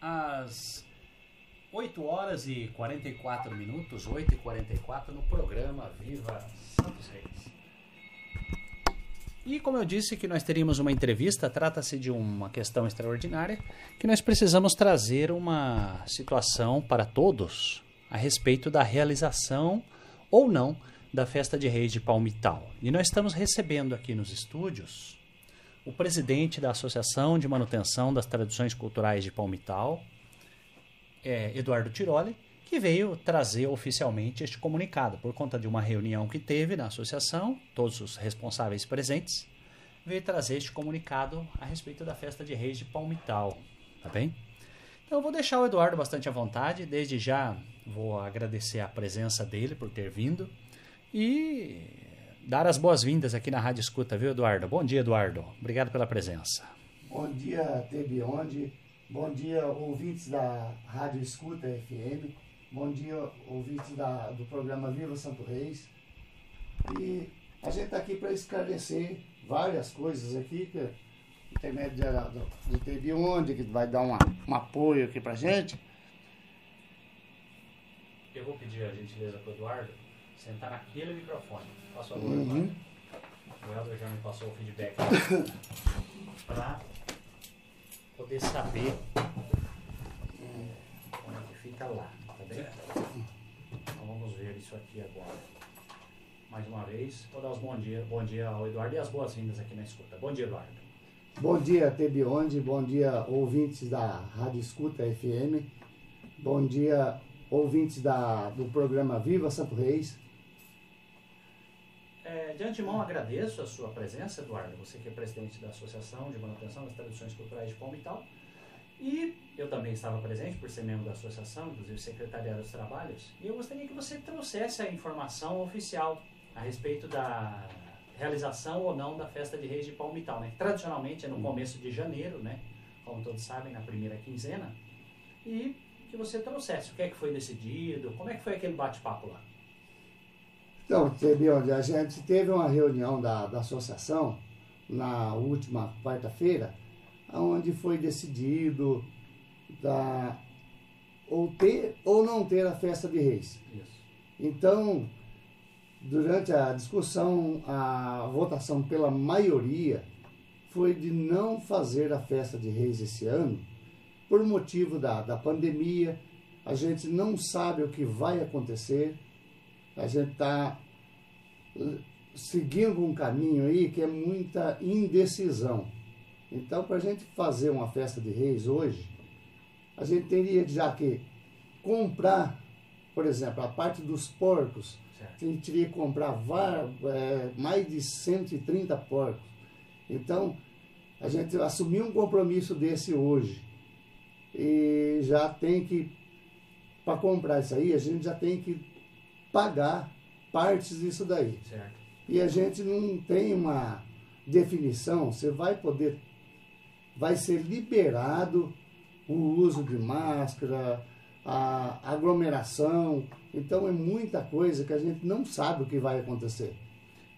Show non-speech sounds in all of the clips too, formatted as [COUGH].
às 8 horas e 44 minutos, 8 e 44 no programa Viva Santos Reis. E como eu disse que nós teríamos uma entrevista, trata-se de uma questão extraordinária que nós precisamos trazer uma situação para todos a respeito da realização ou não da festa de reis de Palmital. E nós estamos recebendo aqui nos estúdios o presidente da Associação de Manutenção das Tradições Culturais de Palmital, é, Eduardo Tiroli, que veio trazer oficialmente este comunicado. Por conta de uma reunião que teve na associação, todos os responsáveis presentes, veio trazer este comunicado a respeito da festa de Reis de Palmital, tá bem? Então eu vou deixar o Eduardo bastante à vontade, desde já vou agradecer a presença dele por ter vindo. E dar as boas-vindas aqui na Rádio Escuta, viu, Eduardo? Bom dia, Eduardo. Obrigado pela presença. Bom dia, Tebionde. Bom dia, ouvintes da Rádio Escuta FM. Bom dia, ouvintes da, do programa Viva Santo Reis. E a gente está aqui para esclarecer várias coisas aqui, que intermédio de, de Tebionde, que vai dar uma, um apoio aqui para gente. Eu vou pedir a gentileza para o Eduardo sentar naquele microfone. Faço a Uhum. O Helder já me passou o feedback [COUGHS] para poder saber onde é que fica lá, tá bem? Então vamos ver isso aqui agora. Mais uma vez, vou dar os bom dia, bom dia ao Eduardo e as boas-vindas aqui na escuta. Bom dia, Eduardo. Bom dia, Tebionde. Bom dia, ouvintes da Rádio Escuta FM. Bom dia, ouvintes da, do programa Viva Santo Reis. É, de antemão, agradeço a sua presença, Eduardo, você que é presidente da Associação de Manutenção das Tradições Culturais de Palmital. E eu também estava presente, por ser membro da associação, inclusive secretariado dos trabalhos, e eu gostaria que você trouxesse a informação oficial a respeito da realização ou não da festa de Reis de Palmital. Né? Tradicionalmente é no começo de janeiro, né? como todos sabem, na primeira quinzena, e que você trouxesse o que é que foi decidido, como é que foi aquele bate-papo lá. Então, Tebionde, a gente teve uma reunião da, da associação na última quarta-feira, onde foi decidido da, ou ter ou não ter a festa de reis. Isso. Então, durante a discussão, a votação pela maioria foi de não fazer a festa de reis esse ano, por motivo da, da pandemia. A gente não sabe o que vai acontecer, a gente está seguindo um caminho aí que é muita indecisão. Então, para a gente fazer uma festa de reis hoje, a gente teria já que comprar, por exemplo, a parte dos porcos, Certo. a gente teria que comprar va- é, mais de 130 porcos. Então, a gente assumiu um compromisso desse hoje. E já tem que, para comprar isso aí, a gente já tem que pagar partes disso daí. Certo. E a gente não tem uma definição, você vai poder, vai ser liberado o uso de máscara, a aglomeração. Então é muita coisa que a gente não sabe o que vai acontecer.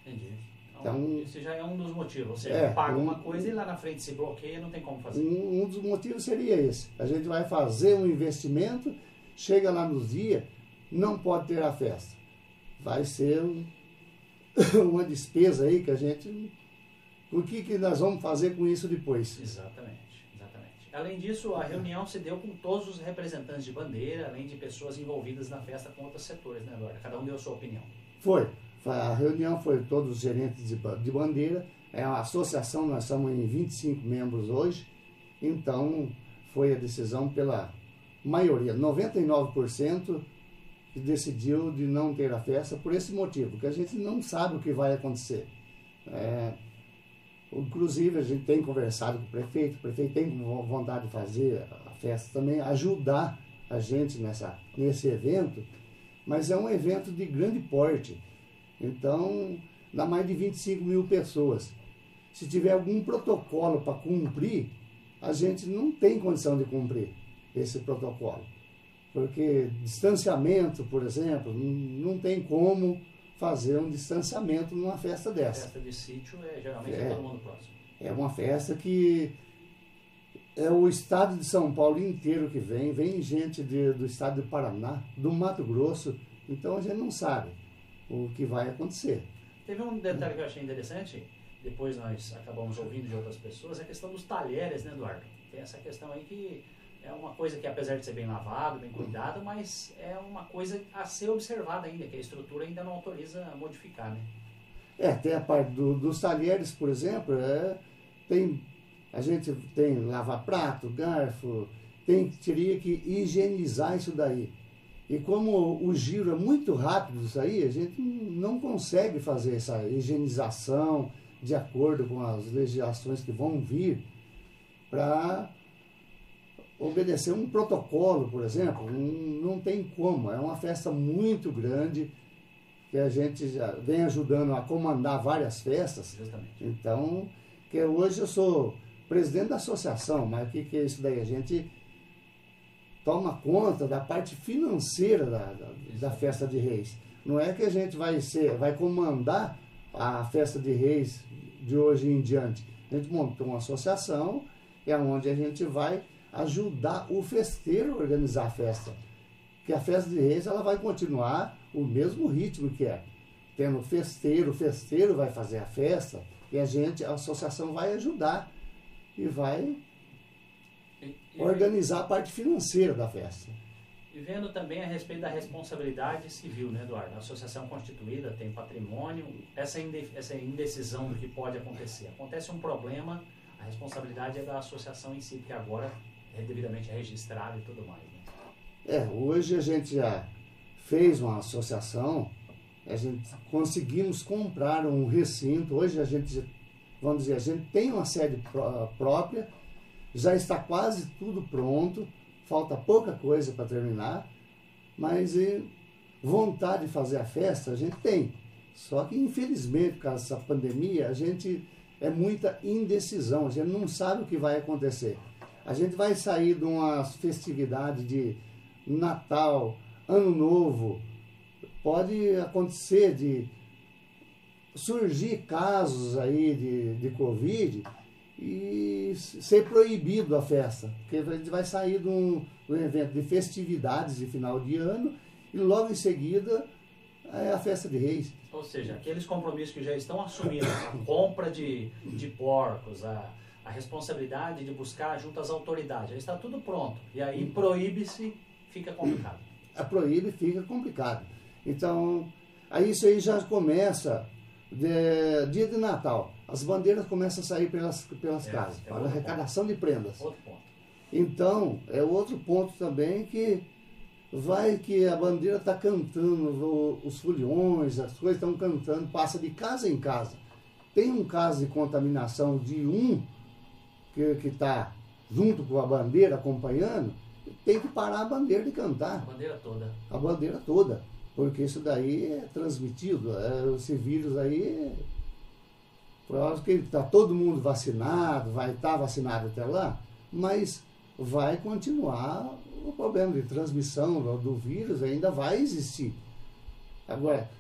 Entendi. Então, Então- esse já é um dos motivos. Você É, paga um- uma coisa e lá na frente se bloqueia, não tem como fazer. Um, um dos motivos seria esse. A gente vai fazer um investimento, chega lá nos dias, não pode ter a festa. Vai ser um- [LAUGHS] uma despesa aí que a gente. O que, que nós vamos fazer com isso depois? Exatamente, exatamente. Além disso, a reunião se deu com todos os representantes de bandeira, além de pessoas envolvidas na festa com outros setores, né, Eduardo? Cada um deu a sua opinião. Foi. A reunião foi todos os gerentes de ba- de bandeira. É uma associação, nós estamos em 25 membros hoje. Então, foi a decisão pela maioria, 99% que decidiu de não ter a festa por esse motivo, que a gente não sabe o que vai acontecer. É, inclusive, a gente tem conversado com o prefeito, o prefeito tem vo- vontade de fazer a festa também, ajudar a gente nessa, nesse evento, mas é um evento de grande porte. Então, dá mais de 25 mil pessoas. Se tiver algum protocolo para cumprir, a gente não tem condição de cumprir esse protocolo. Porque distanciamento, por exemplo, não não tem como fazer um distanciamento numa festa dessa. Festa de sítio é geralmente É. todo mundo próximo. É uma festa que É o estado de São Paulo inteiro que vem, vem gente de, do estado do Paraná, do Mato Grosso, então a gente não sabe o que vai acontecer. Teve um detalhe que eu achei interessante, depois nós acabamos ouvindo de outras pessoas, a questão dos talheres, né, Eduardo? Tem essa questão aí que é uma coisa que, apesar de ser bem lavado, bem cuidado, mas é uma coisa a ser observada ainda, que a estrutura ainda não autoriza a modificar, né? É, tem a parte do, dos talheres, por exemplo, é, tem, a gente tem lavar prato, garfo, tem, teria que higienizar isso daí. E como o giro é muito rápido isso aí, a gente não consegue fazer essa higienização de acordo com as legislações que vão vir para obedecer um protocolo, por exemplo, não, não tem como. É uma festa muito grande que a gente já vem ajudando a comandar várias festas. Justamente. Então, que hoje eu sou presidente da associação, mas o que, que é isso daí? A gente toma conta da parte financeira da, da, da, festa de reis. Não é que a gente vai ser, vai comandar a festa de reis de hoje em diante. A gente montou uma associação, é onde a gente vai ajudar o festeiro a organizar a festa. Que a festa de reis ela vai continuar o mesmo ritmo que é. Tendo festeiro, o festeiro vai fazer a festa e a gente, a associação vai ajudar e vai organizar a parte financeira da festa. E vendo também a respeito da responsabilidade civil, né, Eduardo? A associação constituída tem patrimônio, essa, essa indecisão do que pode acontecer. Acontece um problema, a responsabilidade é da associação em si, porque agora é devidamente registrado e tudo mais. Né? É, hoje a gente já fez uma associação, a gente conseguimos comprar um recinto, hoje a gente, vamos dizer, a gente tem uma sede própria, já está quase tudo pronto, falta pouca coisa para terminar, mas vontade de fazer a festa a gente tem. Só que infelizmente, por causa dessa pandemia, a gente é muita indecisão, a gente não sabe o que vai acontecer. A gente vai sair de uma festividade de Natal, Ano Novo. Pode acontecer de surgir casos aí de, de Covid e ser proibido a festa. Porque a gente vai sair de um, de um evento de festividades de final de ano e logo em seguida é a festa de reis. Ou seja, aqueles compromissos que já estão assumidos, a compra de, de porcos, a a responsabilidade de buscar junto às autoridades. Já está tudo pronto. E aí proíbe-se, fica complicado. A proíbe, fica complicado. Então, aí isso aí já começa de, dia de Natal. As bandeiras começam a sair pelas, pelas é, casas, é para arrecadação ponto. de prendas. Outro ponto. Então, é outro ponto também que vai que a bandeira está cantando, os foliões, as coisas estão cantando, passa de casa em casa. Tem um caso de contaminação de um que está junto com a bandeira acompanhando, tem que parar a bandeira de cantar. A bandeira toda. A bandeira toda. Porque isso daí é transmitido. É, esse vírus aí. Que está todo mundo vacinado, vai estar tá vacinado até lá, mas vai continuar o problema de transmissão do vírus, ainda vai existir. Agora,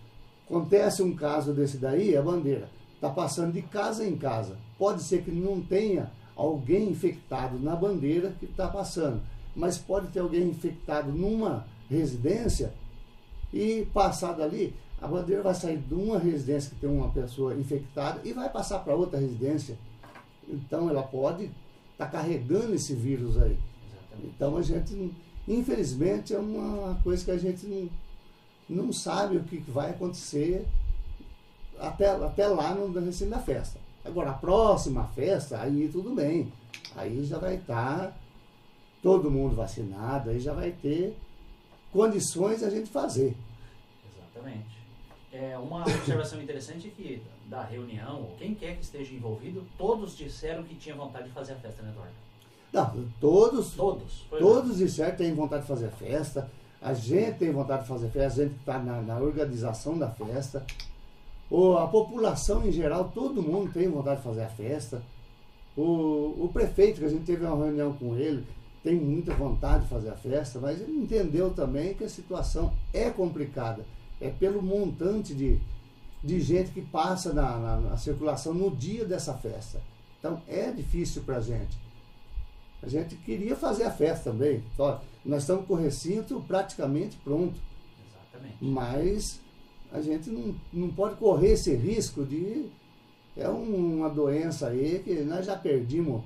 acontece um caso desse daí, a bandeira está passando de casa em casa. Pode ser que não tenha alguém infectado na bandeira que está passando. Mas pode ter alguém infectado numa residência e passar dali, a bandeira vai sair de uma residência que tem uma pessoa infectada e vai passar para outra residência. Então ela pode estar tá carregando esse vírus aí. Exatamente. Então a gente, infelizmente, é uma coisa que a gente não, não sabe o que vai acontecer até, até lá no recinto da festa. Agora, a próxima festa, aí tudo bem. Aí já vai estar tá todo mundo vacinado, aí já vai ter condições a gente fazer. Exatamente. É, uma observação interessante é que da reunião, quem quer que esteja envolvido, todos disseram que tinha vontade de fazer a festa, né, Eduardo? Não, todos. Todos. Todos disseram que tem vontade de fazer a festa. A gente tem vontade de fazer festa, a gente está na, na organização da festa ou a população em geral, todo mundo tem vontade de fazer a festa. O, o prefeito, que a gente teve uma reunião com ele, tem muita vontade de fazer a festa, mas ele entendeu também que a situação é complicada. É pelo montante de, de gente que passa na, na, na circulação no dia dessa festa. Então é difícil para a gente. A gente queria fazer a festa também. Só, nós estamos com o recinto praticamente pronto. Exatamente. Mas a gente não, não pode correr esse risco de. É uma doença aí que nós já perdimos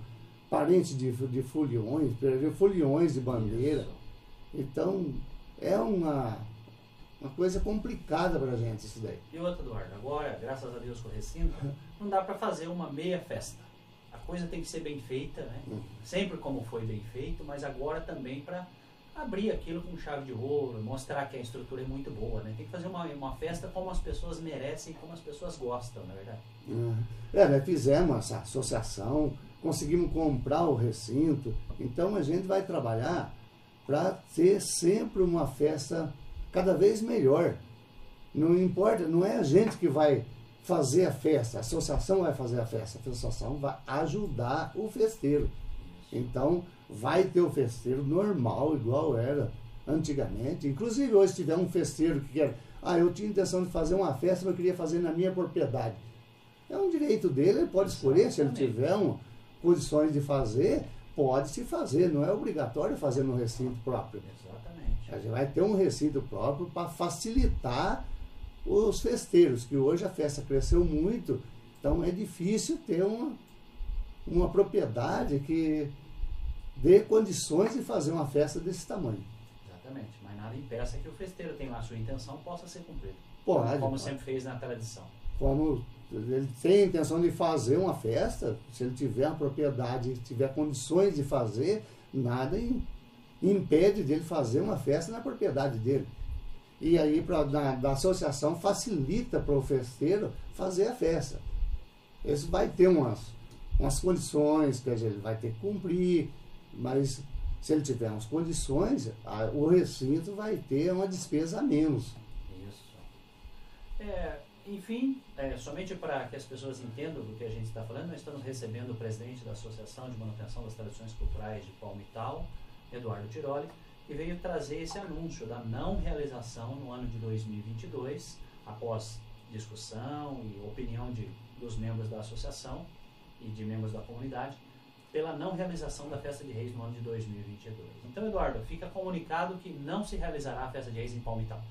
parentes de, de foliões, perdemos foliões de bandeira. Então é uma, uma coisa complicada para a gente isso daí. E outra, Eduardo, agora, graças a Deus com o recinto, não dá para fazer uma meia festa. A coisa tem que ser bem feita, né? Hum. Sempre como foi bem feito, mas agora também para abrir aquilo com chave de ouro, mostrar que a estrutura é muito boa, né? Tem que fazer uma, uma festa como as pessoas merecem, como as pessoas gostam, na verdade. É, nós fizemos essa associação, conseguimos comprar o recinto, então a gente vai trabalhar para ter sempre uma festa cada vez melhor. Não importa, não é a gente que vai fazer a festa, a associação vai fazer a festa, a associação vai ajudar o festeiro. Então, vai ter o festeiro normal, igual era antigamente. Inclusive, hoje, se tiver um festeiro que quer. Ah, eu tinha intenção de fazer uma festa, mas eu queria fazer na minha propriedade. É um direito dele, ele pode escolher. Se ele tiver um, condições de fazer, pode se fazer. Não é obrigatório fazer no recinto próprio. Exatamente. A gente vai ter um recinto próprio para facilitar os festeiros, que hoje a festa cresceu muito, então é difícil ter uma, uma propriedade que dê condições de fazer uma festa desse tamanho. Exatamente. Mas nada impeça que o festeiro tenha lá a sua intenção possa ser cumprida. Pode, como pode. sempre fez na tradição. Como ele tem a intenção de fazer uma festa, se ele tiver uma propriedade, tiver condições de fazer, nada im- impede dele fazer uma festa na propriedade dele. E aí, pra, da, da associação, facilita para o festeiro fazer a festa. Isso vai ter umas, umas condições que ele vai ter que cumprir, mas se ele tiver umas condições, a- o recinto vai ter uma despesa a menos. Isso. É, enfim, é, somente para que as pessoas entendam do que a gente está falando, nós estamos recebendo o presidente da Associação de Manutenção das Tradições Culturais de Palmital, Eduardo Tiroli, que veio trazer esse anúncio da não realização no ano de 2022, após discussão e opinião de, dos membros da associação e de membros da comunidade, pela não realização da Festa de Reis no ano de 2022. Então, Eduardo, fica comunicado que não se realizará a Festa de Reis em Palmital.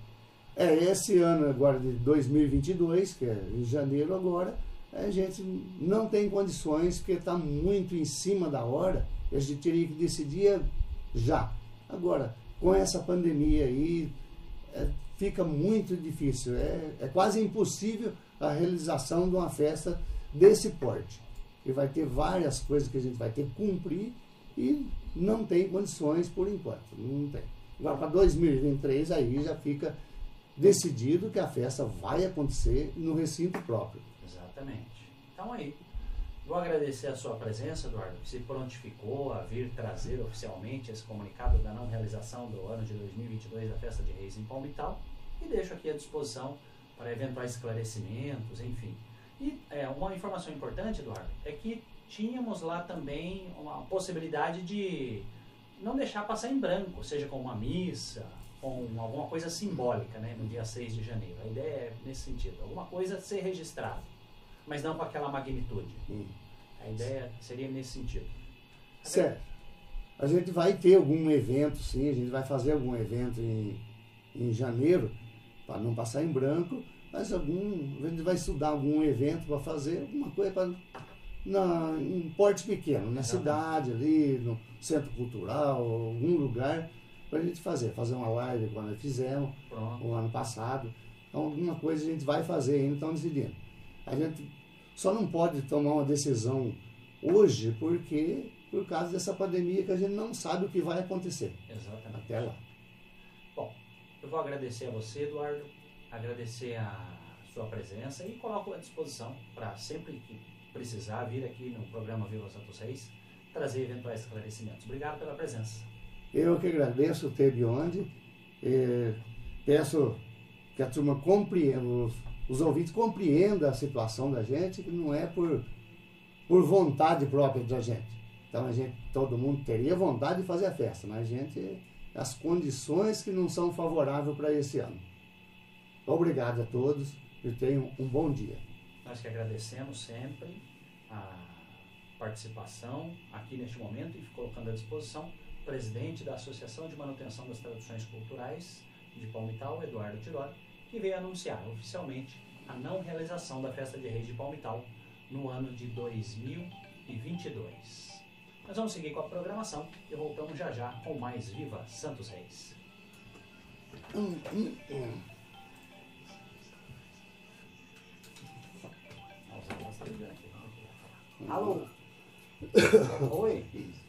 É, esse ano agora de 2022, que é em janeiro agora, a gente não tem condições, porque está muito em cima da hora, a gente teria que decidir já. Agora, com essa pandemia aí, é, fica muito difícil, é, é quase impossível a realização de uma festa desse porte. E vai ter várias coisas que a gente vai ter que cumprir e não tem condições por enquanto, não tem. Agora, para 2023, aí já fica decidido que a festa vai acontecer no recinto próprio. Exatamente. Então aí, vou agradecer a sua presença, Eduardo, que se prontificou a vir trazer oficialmente esse comunicado da não realização do ano de 2022 da Festa de Reis em Palmital e deixo aqui à disposição para eventuais esclarecimentos, enfim. E é, uma informação importante, Eduardo, é que tínhamos lá também uma possibilidade de não deixar passar em branco, seja com uma missa, com alguma coisa simbólica, né, no dia 6 de janeiro. A ideia é nesse sentido, alguma coisa ser registrada, mas não com aquela magnitude. Hum. A ideia seria nesse sentido. Certo. A gente vai ter algum evento, sim, a gente vai fazer algum evento em, em janeiro, para não passar em branco, mas algum, a gente vai estudar algum evento para fazer, alguma coisa para na, em porte pequeno, na Exatamente. cidade ali, no centro cultural, algum lugar, para a gente fazer. Fazer uma live quando nós fizemos, Pronto. o ano passado. Então, alguma coisa a gente vai fazer ainda, estamos decidindo. A gente só não pode tomar uma decisão hoje porque por causa dessa pandemia que a gente não sabe o que vai acontecer Exatamente. até lá. Bom, eu vou agradecer a você, Eduardo, agradecer a sua presença e coloco à disposição para sempre que precisar vir aqui no programa Viva Santos Reis trazer eventuais esclarecimentos. Obrigado pela presença. Eu que agradeço ter de onde. eh, peço que a turma compreenda, os, os ouvintes compreendam a situação da gente, que não é por, por vontade própria da gente. Então a gente, todo mundo teria vontade de fazer a festa, mas a gente, as condições que não são favoráveis para esse ano. Obrigado a todos e tenham um bom dia. Nós que agradecemos sempre a participação aqui neste momento e colocando à disposição o presidente da Associação de Manutenção das Tradições Culturais de Palmital, Eduardo Tiroli, que veio anunciar oficialmente a não realização da Festa de Reis de Palmital no ano de 2022. Nós vamos seguir com a programação e voltamos já já com mais Viva Santos Reis. Hum, hum, hum. Alô? Oi? [LAUGHS]